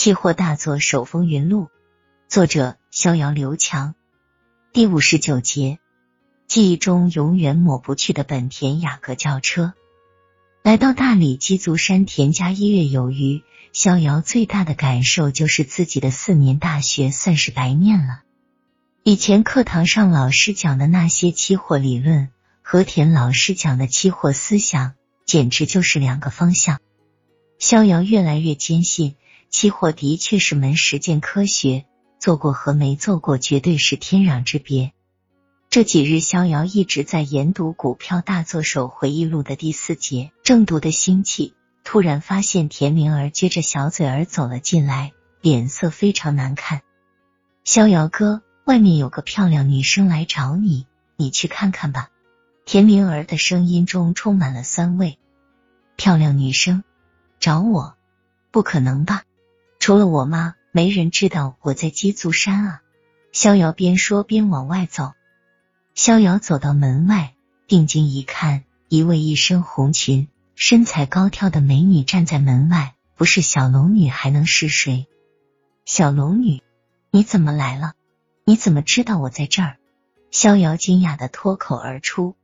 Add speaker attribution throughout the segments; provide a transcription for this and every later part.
Speaker 1: 期货大作手风云录，作者逍遥刘强。第五十九节，记忆中永远抹不去的本田雅阁轿车。来到大理鸡足山田家一月有余，逍遥最大的感受就是自己的四年大学算是白念了。以前课堂上老师讲的那些期货理论和田老师讲的期货思想，简直就是两个方向。逍遥越来越坚信，期货的确是门实践科学，做过和没做过绝对是天壤之别。这几日，逍遥一直在研读《股票大作手回忆录》的第四节，正读的兴起，突然发现田明儿撅着小嘴儿走了进来，脸色非常难看。逍遥哥，外面有个漂亮女生来找你，你去看看吧。田明儿的声音中充满了酸味。漂亮女生找我？不可能吧？除了我妈，没人知道我在鸡足山啊！逍遥边说边往外走。逍遥走到门外，定睛一看，一位一身红裙、身材高挑的美女站在门外。不是小龙女还能是谁？小龙女，你怎么来了？你怎么知道我在这儿？逍遥惊讶的脱口而出。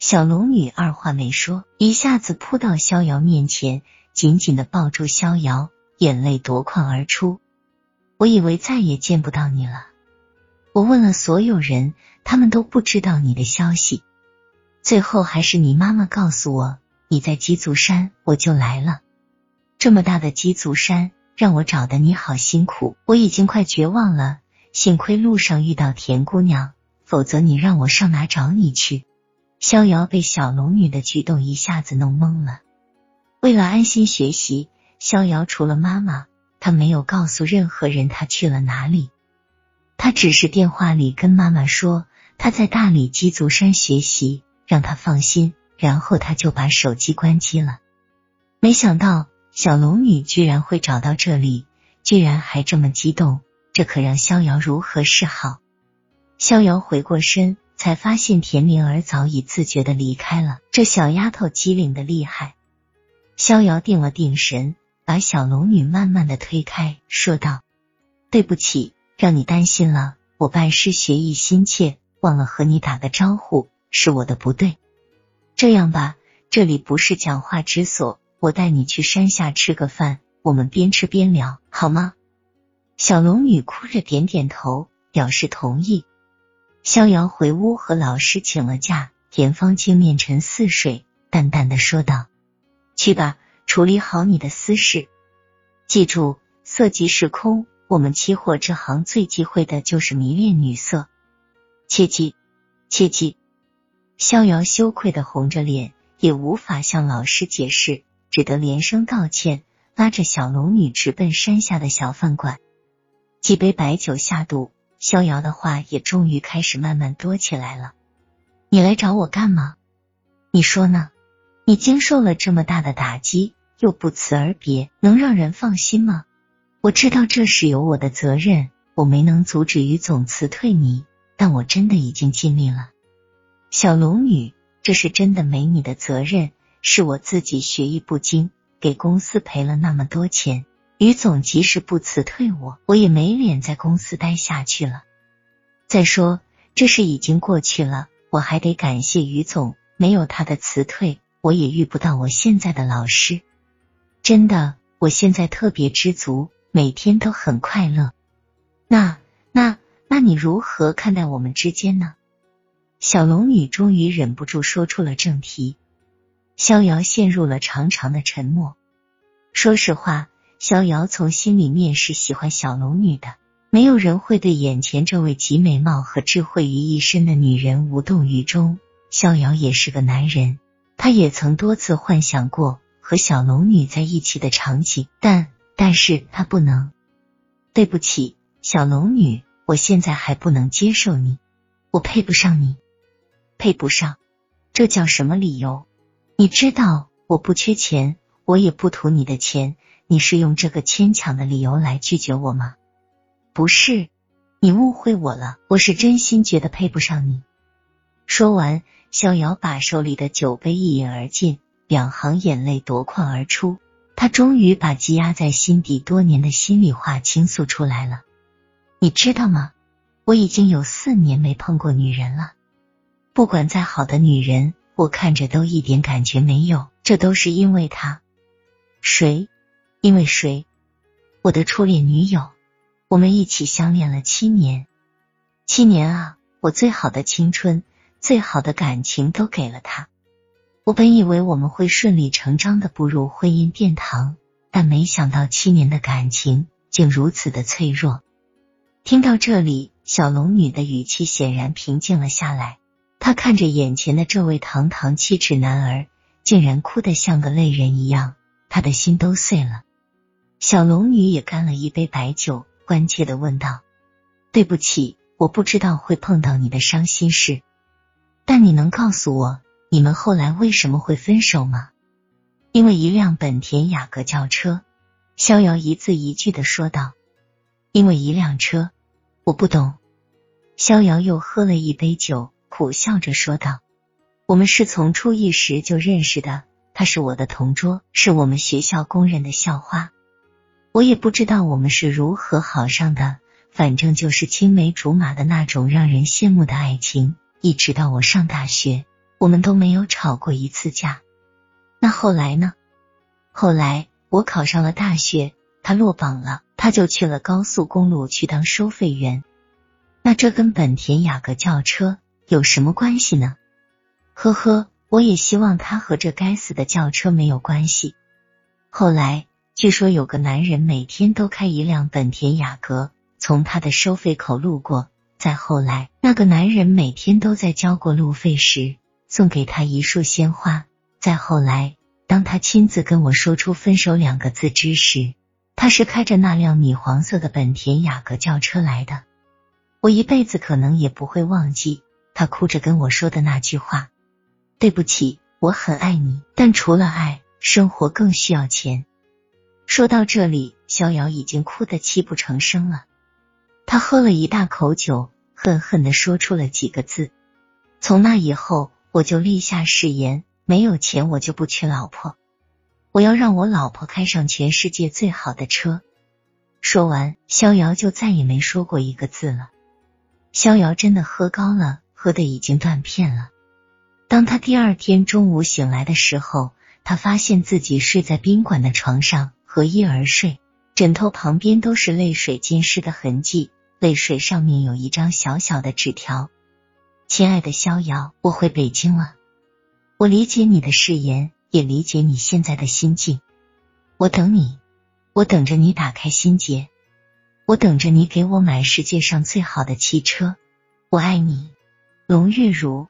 Speaker 1: 小龙女二话没说，一下子扑到逍遥面前，紧紧的抱住逍遥，眼泪夺眶而出。我以为再也见不到你了。我问了所有人，他们都不知道你的消息。最后还是你妈妈告诉我你在鸡足山，我就来了。这么大的鸡足山，让我找的你好辛苦，我已经快绝望了。幸亏路上遇到田姑娘，否则你让我上哪找你去？逍遥被小龙女的举动一下子弄懵了。为了安心学习，逍遥除了妈妈，他没有告诉任何人他去了哪里。他只是电话里跟妈妈说他在大理鸡足山学习，让他放心，然后他就把手机关机了。没想到小龙女居然会找到这里，居然还这么激动，这可让逍遥如何是好？逍遥回过身，才发现田灵儿早已自觉的离开了。这小丫头机灵的厉害。逍遥定了定神，把小龙女慢慢的推开，说道：“对不起。”让你担心了，我拜师学艺心切，忘了和你打个招呼，是我的不对。这样吧，这里不是讲话之所，我带你去山下吃个饭，我们边吃边聊，好吗？小龙女哭着点点头，表示同意。逍遥回屋和老师请了假，田芳清面沉似水，淡淡的说道：“去吧，处理好你的私事，记住，色即是空。”我们期货这行最忌讳的就是迷恋女色，切记切记。逍遥羞愧的红着脸，也无法向老师解释，只得连声道歉，拉着小龙女直奔山下的小饭馆。几杯白酒下肚，逍遥的话也终于开始慢慢多起来了。你来找我干嘛？你说呢？你经受了这么大的打击，又不辞而别，能让人放心吗？我知道这是有我的责任，我没能阻止于总辞退你，但我真的已经尽力了。小龙女，这是真的没你的责任，是我自己学艺不精，给公司赔了那么多钱。于总即使不辞退我，我也没脸在公司待下去了。再说这事已经过去了，我还得感谢于总，没有他的辞退，我也遇不到我现在的老师。真的，我现在特别知足。每天都很快乐，那那那你如何看待我们之间呢？小龙女终于忍不住说出了正题。逍遥陷入了长长的沉默。说实话，逍遥从心里面是喜欢小龙女的。没有人会对眼前这位集美貌和智慧于一身的女人无动于衷。逍遥也是个男人，他也曾多次幻想过和小龙女在一起的场景，但。但是他不能，对不起，小龙女，我现在还不能接受你，我配不上你，配不上，这叫什么理由？你知道我不缺钱，我也不图你的钱，你是用这个牵强的理由来拒绝我吗？不是，你误会我了，我是真心觉得配不上你。说完，逍遥把手里的酒杯一饮而尽，两行眼泪夺眶而出。他终于把积压在心底多年的心里话倾诉出来了。你知道吗？我已经有四年没碰过女人了。不管再好的女人，我看着都一点感觉没有。这都是因为他。谁？因为谁？我的初恋女友。我们一起相恋了七年，七年啊！我最好的青春、最好的感情都给了他。我本以为我们会顺理成章的步入婚姻殿堂，但没想到七年的感情竟如此的脆弱。听到这里，小龙女的语气显然平静了下来。她看着眼前的这位堂堂七尺男儿，竟然哭得像个泪人一样，她的心都碎了。小龙女也干了一杯白酒。关切的问道：“对不起，我不知道会碰到你的伤心事，但你能告诉我你们后来为什么会分手吗？”因为一辆本田雅阁轿车，逍遥一字一句的说道：“因为一辆车，我不懂。”逍遥又喝了一杯酒，苦笑着说道：“我们是从初一时就认识的，他是我的同桌，是我们学校公认的校花。”我也不知道我们是如何好上的，反正就是青梅竹马的那种让人羡慕的爱情。一直到我上大学，我们都没有吵过一次架。那后来呢？后来我考上了大学，他落榜了，他就去了高速公路去当收费员。那这跟本田雅阁轿车有什么关系呢？呵呵，我也希望他和这该死的轿车没有关系。后来。据说有个男人每天都开一辆本田雅阁从他的收费口路过。再后来，那个男人每天都在交过路费时送给他一束鲜花。再后来，当他亲自跟我说出分手两个字之时，他是开着那辆米黄色的本田雅阁轿车来的。我一辈子可能也不会忘记他哭着跟我说的那句话：“对不起，我很爱你，但除了爱，生活更需要钱。”说到这里，逍遥已经哭得泣不成声了。他喝了一大口酒，恨恨的说出了几个字：“从那以后，我就立下誓言，没有钱我就不娶老婆。我要让我老婆开上全世界最好的车。”说完，逍遥就再也没说过一个字了。逍遥真的喝高了，喝的已经断片了。当他第二天中午醒来的时候，他发现自己睡在宾馆的床上。合衣而睡，枕头旁边都是泪水浸湿的痕迹，泪水上面有一张小小的纸条：“亲爱的逍遥，我回北京了。我理解你的誓言，也理解你现在的心境。我等你，我等着你打开心结，我等着你给我买世界上最好的汽车。我爱你，龙玉茹。”